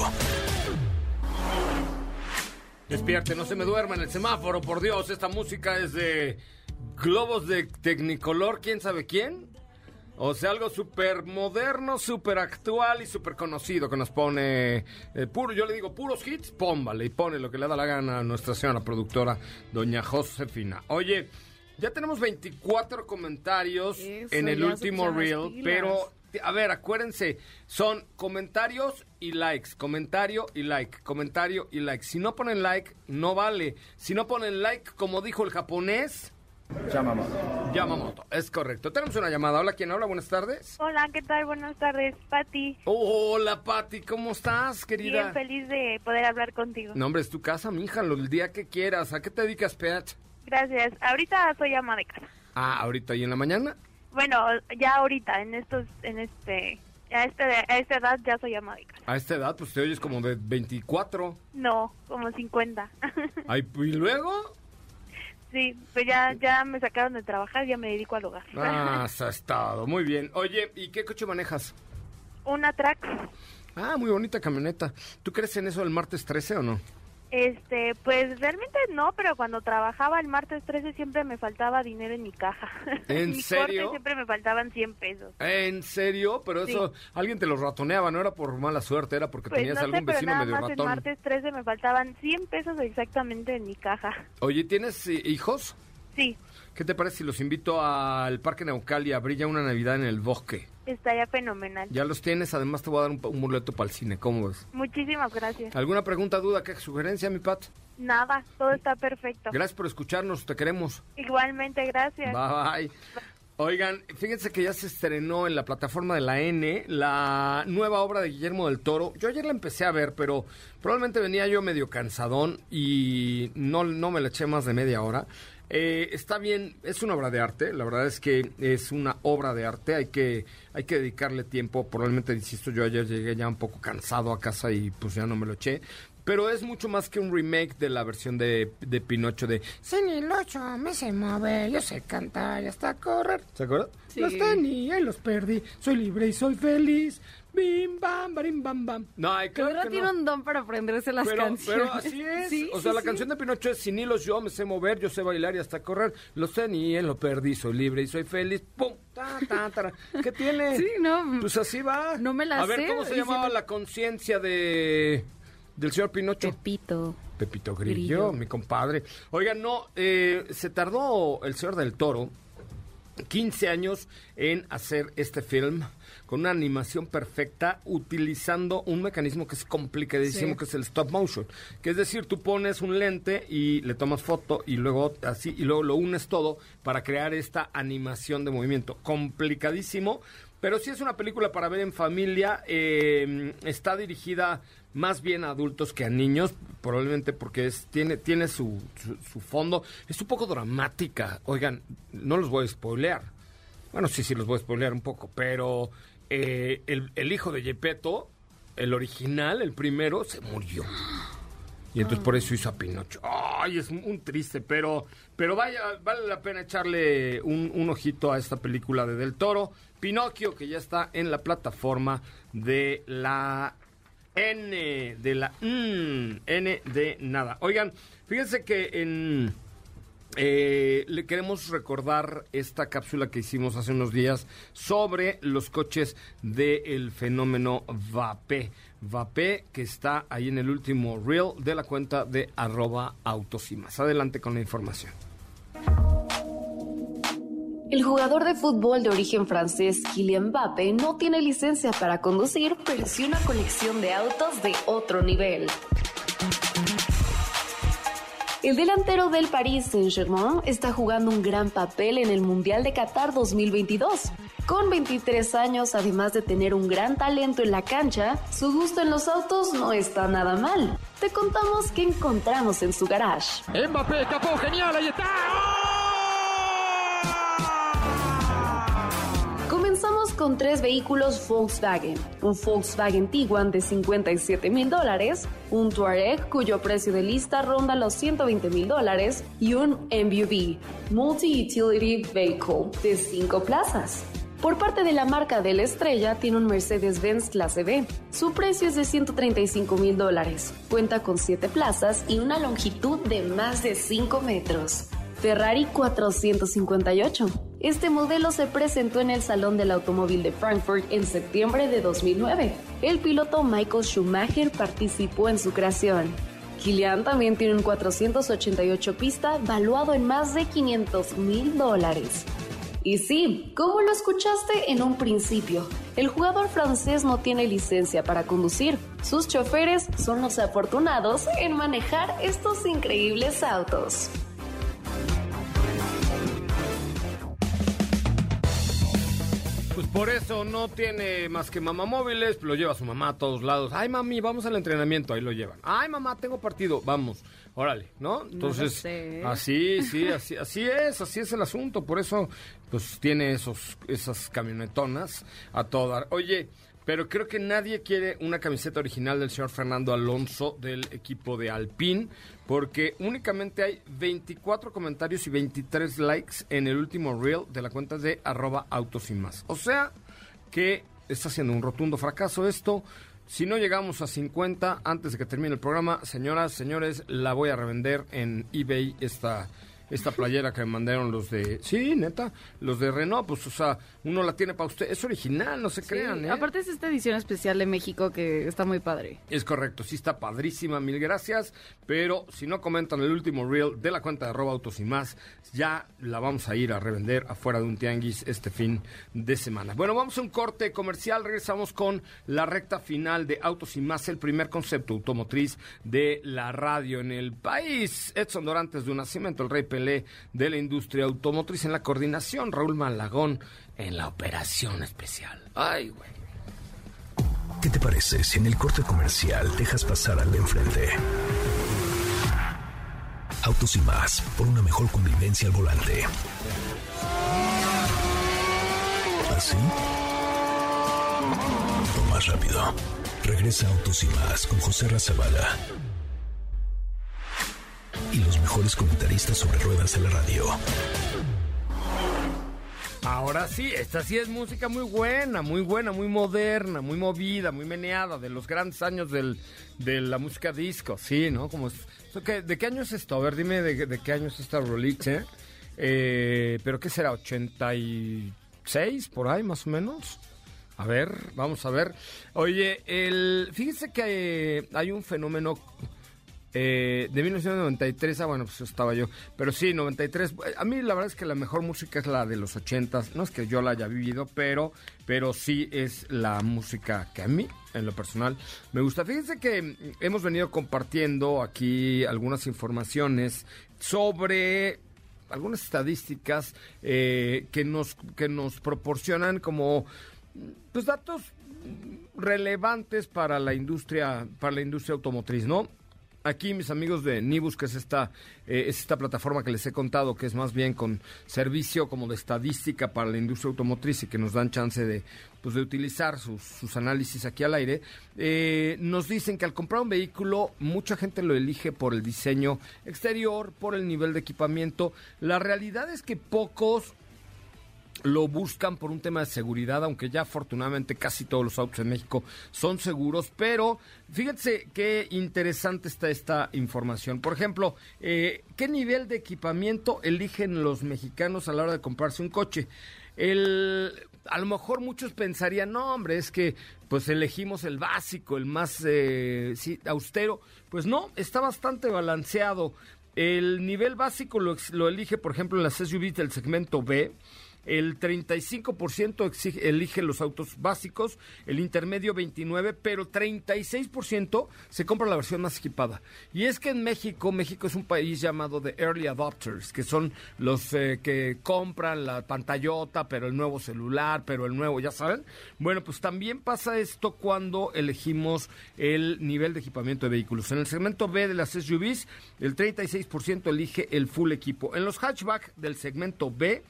Despierte, no se me duerma en el semáforo, por Dios. Esta música es de globos de Tecnicolor, ¿quién sabe quién? O sea, algo súper moderno, súper actual y súper conocido que nos pone eh, puro, yo le digo puros hits, pómbale y pone lo que le da la gana a nuestra señora productora, doña Josefina. Oye, ya tenemos 24 comentarios Eso, en el último reel, pero a ver, acuérdense, son comentarios y likes, comentario y like, comentario y like. Si no ponen like, no vale. Si no ponen like, como dijo el japonés, Yamamoto. Yamamoto. Es correcto. Tenemos una llamada. Hola, ¿quién habla? Buenas tardes. Hola, ¿qué tal? Buenas tardes, Pati. Hola, Pati, ¿cómo estás, querida? Bien feliz de poder hablar contigo. No, hombre, es tu casa, mija, lo- el día que quieras. ¿A qué te dedicas, Pet? Gracias. Ahorita soy ama de casa. Ah, ahorita y en la mañana. Bueno, ya ahorita, en estos, en este, a, este, a esta edad ya soy ama de casa. A esta edad, pues te oyes como de 24. No, como 50. Ay, ¿y luego? sí, pues ya, ya me sacaron de trabajar, ya me dedico al hogar. Ah, se ha estado. Muy bien. Oye, ¿y qué coche manejas? Una track, Ah, muy bonita camioneta. ¿Tú crees en eso del martes 13 o no? Este, pues realmente no, pero cuando trabajaba el martes 13 siempre me faltaba dinero en mi caja. ¿En mi serio? corte siempre me faltaban 100 pesos. ¿En serio? Pero Sí. eso, alguien te lo ratoneaba, no era por mala suerte, era porque Pues tenías no sé, algún pero vecino nada medio más el martes 13 me faltaban 100 pesos exactamente en mi caja. Oye, ¿tienes eh, hijos? Sí, ¿Qué te parece si los invito al Parque Naucalia? Brilla una Navidad en el bosque. Estaría fenomenal. Ya los tienes, además te voy a dar un, un boleto para el cine, ¿cómo ves? Muchísimas gracias. ¿Alguna pregunta, duda, qué sugerencia, mi Pat? Nada, todo está perfecto. Gracias por escucharnos, te queremos. Igualmente, gracias. Bye. Oigan, fíjense que ya se estrenó en la plataforma de la N la nueva obra de Guillermo del Toro. Yo ayer la empecé a ver, pero probablemente venía yo medio cansadón y no, no me la eché más de media hora. Eh, está bien, es una obra de arte, la verdad es que es una obra de arte, hay que, hay que dedicarle tiempo, probablemente, insisto, yo ayer llegué ya un poco cansado a casa y pues ya no me lo eché, pero es mucho más que un remake de la versión de, de Pinocho de Sin el ocho me sé mover, yo sé cantar y hasta correr. ¿Se acuerdan? Sí. Los tenía y los perdí, soy libre y soy feliz. Bim, bam, barim, bam, bam. No, ay, claro Pedro que tiene no. un don para aprenderse las Pero, canciones. pero así es. Sí, o sea, sí, la sí. canción de Pinocho es sin hilos yo me sé mover, yo sé bailar y hasta correr. Los tenía, lo perdí, soy libre y soy feliz. ¡Pum! Ta, ta, tara. ¿Qué tiene? Sí, no. Pues así va. No me la A ver, sé, ¿cómo se llamaba siempre- la conciencia de del señor Pinocho? Pepito. Pepito Grillo, Grillo. mi compadre. Oigan, no, eh, se tardó el señor del Toro 15 años en hacer este film con una animación perfecta utilizando un mecanismo que es complicadísimo Sí. que es el stop motion, que es decir, tú pones un lente y le tomas foto y luego así y luego lo unes todo para crear esta animación de movimiento, complicadísimo, pero sí es una película para ver en familia, eh, está dirigida más bien a adultos que a niños, probablemente porque es, tiene, tiene su, su, su fondo, es un poco dramática, oigan, no los voy a spoilear, bueno, sí, sí, los voy a spoilear un poco, pero eh, el, hijo de Gepetto, el original, el primero, se murió. Y entonces por eso hizo a Pinocho. Ay, es un triste, pero, pero vaya, vale la pena echarle un, ojito a esta película de Del Toro. Pinocchio, que ya está en la plataforma de la N, de la N de nada. Oigan, fíjense que en eh, le queremos recordar esta cápsula que hicimos hace unos días sobre los coches del fenómeno VAPE. VAPE que está ahí en el último reel de la cuenta de arroba autos. Adelante con la información. El jugador de fútbol de origen francés Kylian Mbappé no tiene licencia para conducir, pero sí una colección de autos de otro nivel. El delantero del Paris Saint-Germain está jugando un gran papel en el Mundial de Qatar 2022. Con 23 años, además de tener un gran talento en la cancha, su gusto en los autos no está nada mal. Te contamos qué encontramos en su garage. Mbappé escapó, genial, ahí está. Comenzamos con tres vehículos Volkswagen, un Volkswagen Tiguan de 57 mil dólares, un Touareg cuyo precio de lista ronda los 120 mil dólares y un MUV, Multi-Utility Vehicle, de 5 plazas. Por parte de la marca de la estrella, tiene un Mercedes-Benz Clase B. Su precio es de 135 mil dólares. Cuenta con 7 plazas y una longitud de más de 5 metros. Ferrari 458. Este modelo se presentó en el Salón del Automóvil de Frankfurt en septiembre de 2009. El piloto Michael Schumacher participó en su creación. Kilian también tiene un 488 pista valuado en más de 500 mil dólares. Y sí, como lo escuchaste en un principio, el jugador francés no tiene licencia para conducir. Sus choferes son los afortunados en manejar estos increíbles autos. Por eso no tiene más que mamá móviles, lo lleva su mamá a todos lados. Ay, mami, vamos al entrenamiento, ahí lo llevan. Ay, mamá, tengo partido, vamos. Órale, ¿no? Entonces, así, sí, así, así es, así es el asunto. Por eso, pues tiene esos, esas camionetonas a todas. Oye, pero creo que nadie quiere una camiseta original del señor Fernando Alonso del equipo de Alpine, porque únicamente hay 24 comentarios y 23 likes en el último reel de la cuenta de arroba autos más. O sea que está siendo un rotundo fracaso esto. Si no llegamos a 50 antes de que termine el programa, señoras, señores, la voy a revender en eBay esta esta playera que me mandaron los de... Sí, neta, los de Renault, pues, o sea, uno la tiene para usted. Es original, no se crean, ¿eh? Aparte es esta edición especial de México que está muy padre. Es correcto, sí está padrísima, mil gracias. Pero si no comentan el último reel de la cuenta de arroba autos y más, ya la vamos a ir a revender afuera de un tianguis este fin de semana. Bueno, vamos a un corte comercial, regresamos con la recta final de Autos y más, el primer concepto automotriz de la radio en el país. Edson Dorantes de un nacimiento, el rey Pelé de la industria automotriz en la coordinación, Raúl Malagón en la operación especial. Ay, güey. ¿Qué te parece si en el corte comercial dejas pasar al de enfrente? Autos y más, por una mejor convivencia al volante. ¿Así? O más rápido. Regresa Autos y más con José Razabala. Y los mejores comentaristas sobre ruedas de la radio. Ahora sí, esta sí es música muy buena, muy buena, muy moderna, muy movida, muy meneada, de los grandes años del, de la música disco, sí, ¿no? Como ¿De qué año es esto? A ver, dime de, qué año es esta Roliche. Eh, ¿Pero qué será? ¿86 por ahí más o menos? A ver, vamos a ver. Oye, el, fíjese que hay un fenómeno eh, de 1993, ah, bueno, pues estaba yo. Pero sí, 93. A mí la verdad es que la mejor música es la de los 80. No es que yo la haya vivido, pero, pero sí es la música que a mí, en lo personal, me gusta. Fíjense que hemos venido compartiendo aquí algunas informaciones sobre algunas estadísticas eh, que nos que nos proporcionan como pues datos relevantes para la industria para la industria automotriz, ¿no? Aquí mis amigos de Nibus, que es esta, eh, es esta plataforma que les he contado, que es más bien con servicio como de estadística para la industria automotriz y que nos dan chance de, pues, de utilizar sus, sus análisis aquí al aire, eh, nos dicen que al comprar un vehículo mucha gente lo elige por el diseño exterior, por el nivel de equipamiento. La realidad es que pocos lo buscan por un tema de seguridad, aunque ya afortunadamente casi todos los autos en México son seguros, pero fíjense qué interesante está esta información. Por ejemplo, eh, ¿qué nivel de equipamiento eligen los mexicanos a la hora de comprarse un coche? El, a lo mejor muchos pensarían, no, hombre, es que pues elegimos el básico, el más eh, austero. Pues no, está bastante balanceado. El nivel básico lo, lo elige, por ejemplo, en las SUVs del segmento B el 35% exige, elige los autos básicos, el intermedio 29%, pero 36% se compra la versión más equipada. Y es que en México, México es un país llamado de Early Adopters, que son los eh, que compran la pantallota, pero el nuevo celular, pero el nuevo, ya saben. Bueno, pues también pasa esto cuando elegimos el nivel de equipamiento de vehículos. En el segmento B de las SUVs, el 36% elige el full equipo. En los hatchback del segmento B,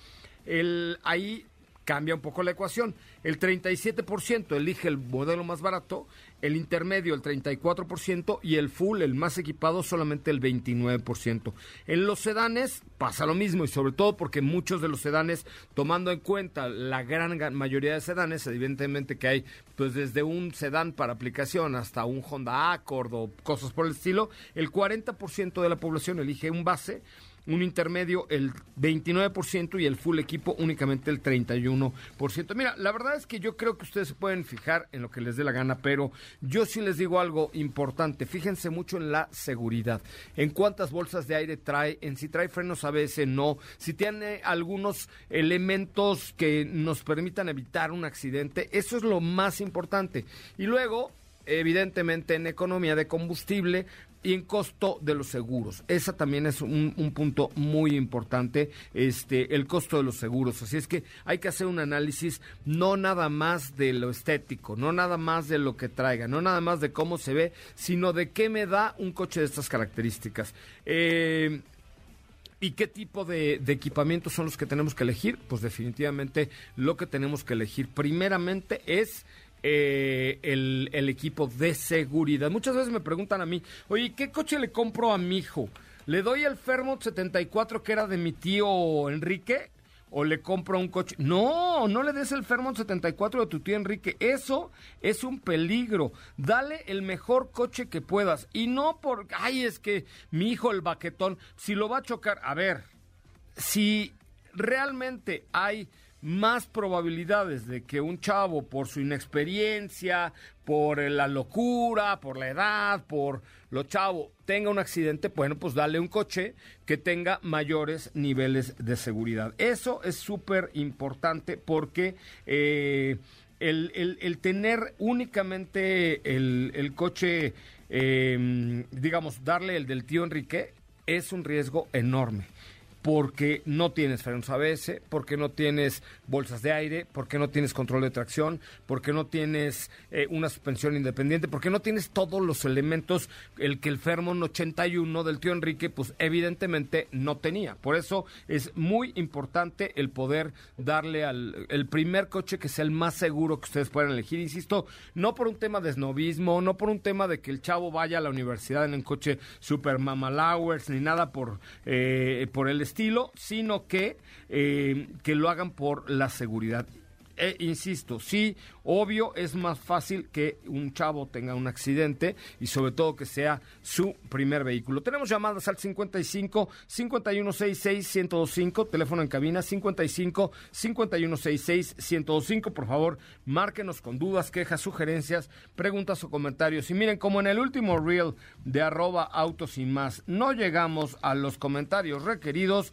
el, ahí cambia un poco la ecuación. El 37% elige el modelo más barato, el intermedio el 34% y el full, el más equipado, solamente el 29%. En los sedanes pasa lo mismo y sobre todo porque muchos de los sedanes, tomando en cuenta la gran mayoría de sedanes, evidentemente que hay pues desde un sedán para aplicación hasta un Honda Accord o cosas por el estilo, el 40% de la población elige un base un intermedio el 29% y el full equipo únicamente el 31%. Mira, la verdad es que yo creo que ustedes se pueden fijar en lo que les dé la gana, pero yo sí les digo algo importante. Fíjense mucho en la seguridad, en cuántas bolsas de aire trae, en si trae frenos a veces no, si tiene algunos elementos que nos permitan evitar un accidente. Eso es lo más importante. Y luego, evidentemente en economía de combustible, y en costo de los seguros. Esa también es un, punto muy importante, este, el costo de los seguros. Así es que hay que hacer un análisis no nada más de lo estético, no nada más de lo que traiga, no nada más de cómo se ve, sino de qué me da un coche de estas características. Eh, ¿Y qué tipo de, de, equipamientos son los que tenemos que elegir? Pues definitivamente lo que tenemos que elegir primeramente es eh, el, equipo de seguridad. Muchas veces me preguntan a mí, oye, ¿qué coche le compro a mi hijo? ¿Le doy el Fairmont 74 que era de mi tío Enrique? ¿O le compro un coche? No, no le des el Fairmont 74 de tu tío Enrique. Eso es un peligro. Dale el mejor coche que puedas. Y no por, ay, es que mi hijo el baquetón, si lo va a chocar, a ver, si realmente hay más probabilidades de que un chavo por su inexperiencia, por la locura, por la edad, por lo chavo, tenga un accidente, bueno, pues dale un coche que tenga mayores niveles de seguridad. Eso es súper importante porque eh, el, tener únicamente el, coche, eh, digamos, darle el del tío Enrique, es un riesgo enorme porque no tienes frenos ABS, porque no tienes bolsas de aire, porque no tienes control de tracción, porque no tienes eh, una suspensión independiente, porque no tienes todos los elementos el que el Fairmont 81 del tío Enrique, pues evidentemente no tenía. Por eso es muy importante el poder darle al el primer coche que sea el más seguro que ustedes puedan elegir. Insisto, no por un tema de snobismo, no por un tema de que el chavo vaya a la universidad en un coche super mamalowers, ni nada por, eh, por el estilo, sino que, eh, que lo hagan por la seguridad. E, insisto, sí, obvio, es más fácil que un chavo tenga un accidente y sobre todo que sea su primer vehículo. Tenemos llamadas al 55 5166 1025, teléfono en cabina 55 5166 1025. Por favor, márquenos con dudas, quejas, sugerencias, preguntas o comentarios. Y miren, como en el último reel de arroba autos y más, no llegamos a los comentarios requeridos.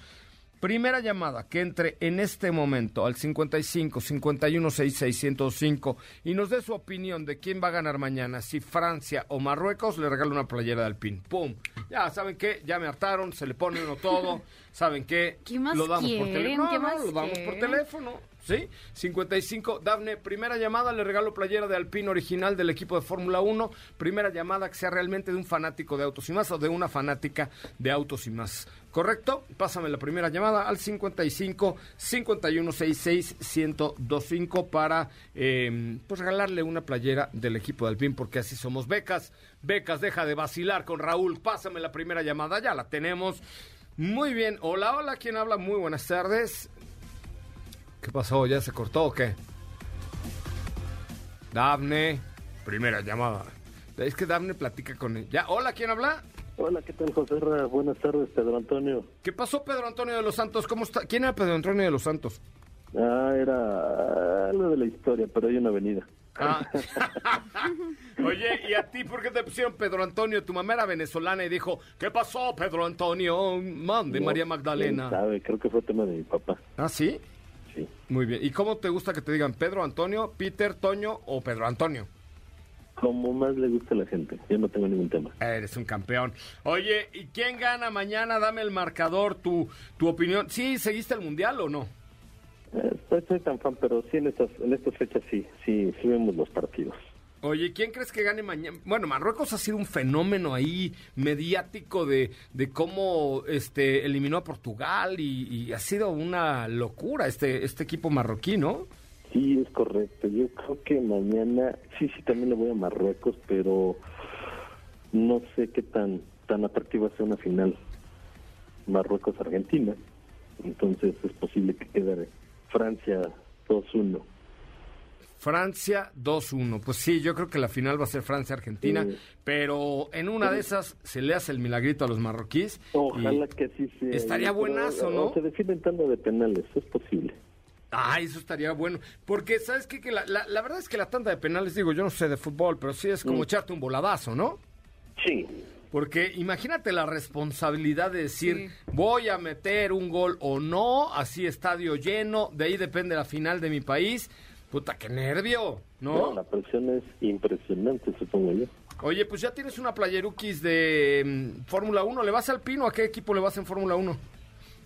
Primera llamada que entre en este momento al 55 51 6605 y nos dé su opinión de quién va a ganar mañana, si Francia o Marruecos, le regalo una playera de Alpine. ¡Pum! Ya, ¿saben qué? Ya me hartaron, se le pone uno todo. ¿Saben qué? ¿Qué más lo damos por teléfono. No, no, lo damos por teléfono. ¿Sí? 55. Dafne, primera llamada, le regalo playera de Alpine original del equipo de Fórmula 1. Primera llamada que sea realmente de un fanático de autos y más o de una fanática de autos y más. ¿Correcto? Pásame la primera llamada al 55 5166 1025 para eh, pues regalarle una playera del equipo de Alpine porque así somos becas. Becas, deja de vacilar con Raúl. Pásame la primera llamada, ya la tenemos. Muy bien. Hola, hola, ¿quién habla? Muy buenas tardes. ¿Qué pasó? ¿Ya se cortó o qué? Dafne, primera llamada. Es que Dafne platica con él. ¿Ya? Hola, ¿quién habla? Hola, ¿qué tal, José Buenas tardes, Pedro Antonio. ¿Qué pasó, Pedro Antonio de los Santos? ¿Cómo está? ¿Quién era Pedro Antonio de los Santos? Ah, era algo de la historia, pero hay una avenida. Ah. Oye, ¿y a ti por qué te pusieron Pedro Antonio? Tu mamá era venezolana y dijo, ¿qué pasó, Pedro Antonio? Mande, María Magdalena. sabe, creo que fue tema de mi papá. ¿Ah, sí? Muy bien. ¿Y cómo te gusta que te digan Pedro Antonio, Peter, Toño o Pedro Antonio? Como más le gusta a la gente. Yo no tengo ningún tema. Eres un campeón. Oye, ¿y quién gana mañana? Dame el marcador, tu, tu opinión. ¿Sí seguiste el Mundial o no? Eh, soy tan fan, pero sí en estas, en estas fechas sí, sí, sí vemos los partidos. Oye, ¿quién crees que gane mañana? Bueno, Marruecos ha sido un fenómeno ahí mediático de, de cómo este eliminó a Portugal y, y, ha sido una locura este este equipo marroquí, ¿no? Sí, es correcto. Yo creo que mañana, sí, sí, también le voy a Marruecos, pero no sé qué tan tan atractiva sea una final Marruecos-Argentina. Entonces es posible que quede Francia 2-1. Francia 2-1. Pues sí, yo creo que la final va a ser Francia-Argentina, pero en una de esas se le hace el milagrito a los marroquíes. Ojalá que sí sea. Estaría buenazo, ¿no? se definen tanto de penales, es posible. Ah, eso estaría bueno. Porque, ¿sabes qué? Que la, la, verdad es que la tanda de penales, digo, yo no sé de fútbol, pero sí es como mm. echarte un voladazo, ¿no? Sí. Porque imagínate la responsabilidad de decir, voy a meter un gol o no, así estadio lleno, de ahí depende la final de mi país. Puta, qué nervio, ¿no? la presión es impresionante, supongo yo. Oye, pues ya tienes una playerukis de mm, Fórmula 1. ¿Le vas al Pino? ¿A qué equipo le vas en Fórmula 1?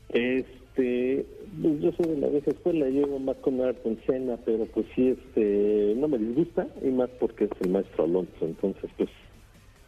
Este, pues yo soy de la vieja escuela, llevo más con Ayrton Senna, pero pues sí, este, no me disgusta, y más porque es el maestro Alonso, entonces pues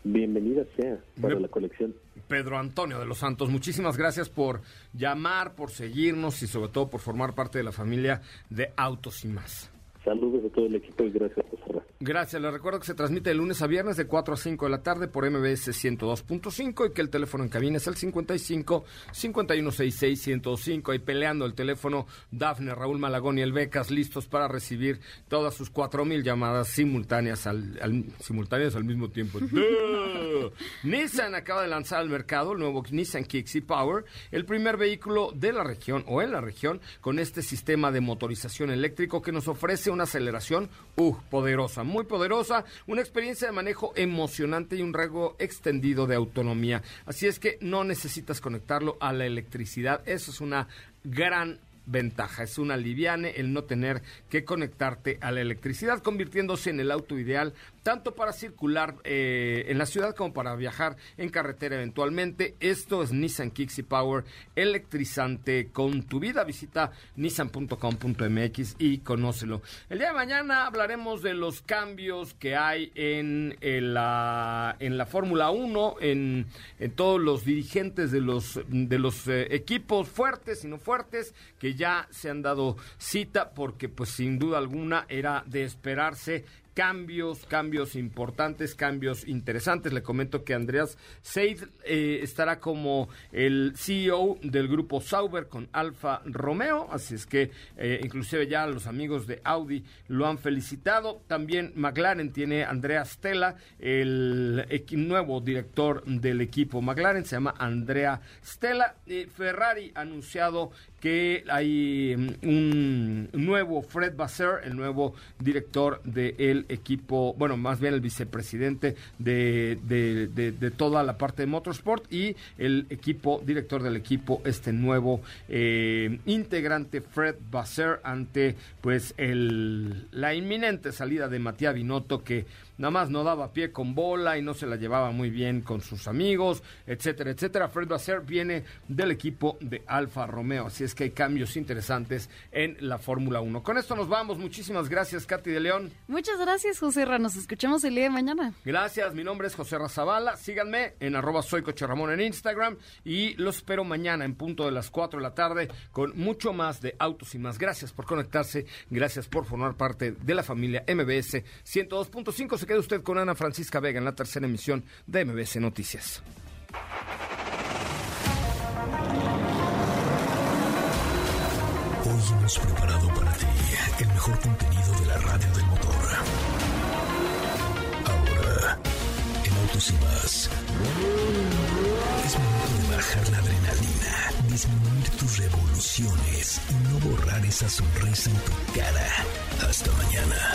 bienvenida sea para la colección. Pedro Antonio de los Santos, muchísimas gracias por llamar, por seguirnos y sobre todo por formar parte de la familia de Autos y más. Saludos a todo el equipo y gracias por cerrar. Gracias, les recuerdo que se transmite de lunes a viernes de 4 a 5 de la tarde por MBS 102.5 y que el teléfono en cabina es el 55 5166 105. Ahí peleando el teléfono Dafne, Raúl Malagón y el Becas listos para recibir todas sus 4000 llamadas simultáneas al, simultáneas al mismo tiempo. Nissan acaba de lanzar al mercado el nuevo Nissan Kicks Power, el primer vehículo de la región o en la región con este sistema de motorización eléctrico que nos ofrece una aceleración uh, poderosa, muy poderosa, una experiencia de manejo emocionante y un rango extendido de autonomía. Así es que no necesitas conectarlo a la electricidad. Eso es una gran ventaja. Es una liviane el no tener que conectarte a la electricidad, convirtiéndose en el auto ideal tanto para circular eh, en la ciudad como para viajar en carretera eventualmente. Esto es Nissan Kixi Power electrizante con tu vida. Visita nissan.com.mx y conócelo. El día de mañana hablaremos de los cambios que hay en, la, en la Fórmula 1, en, en, todos los dirigentes de los, de los eh, equipos fuertes y no fuertes que ya se han dado cita porque pues sin duda alguna era de esperarse cambios, cambios importantes, cambios interesantes. Le comento que Andreas Seid eh, estará como el CEO del grupo Sauber con Alfa Romeo, así es que eh, inclusive ya los amigos de Audi lo han felicitado. También McLaren tiene Andrea Stella, el nuevo director del equipo McLaren, se llama Andrea Stella. Ferrari ha anunciado que hay mm, un nuevo Fred Basser, el nuevo director del equipo, bueno, más bien el vicepresidente de, de, toda la parte de motorsport y el equipo, director del equipo, este nuevo eh, integrante Fred Basser ante pues el, la inminente salida de Matías Binotto que nada más no daba pie con bola y no se la llevaba muy bien con sus amigos, etcétera, etcétera. Fred Basser viene del equipo de Alfa Romeo, así es que hay cambios interesantes en la Fórmula 1. Con esto nos vamos, muchísimas gracias, Katy de León. Muchas gracias, José Ra, nos escuchamos el día de mañana. Gracias, mi nombre es José Razabala, síganme en arroba soy Coche Ramón en Instagram y los espero mañana en punto de las 4 de la tarde con mucho más de autos y más. Gracias por conectarse, gracias por formar parte de la familia MBS 102.5 se queda usted con Ana Francisca Vega en la tercera emisión de MBC Noticias. Hoy hemos preparado para ti el mejor contenido de la radio del motor. Ahora, en Autos y más, es momento de bajar la adrenalina, disminuir tus revoluciones y no borrar esa sonrisa en tu cara. Hasta mañana.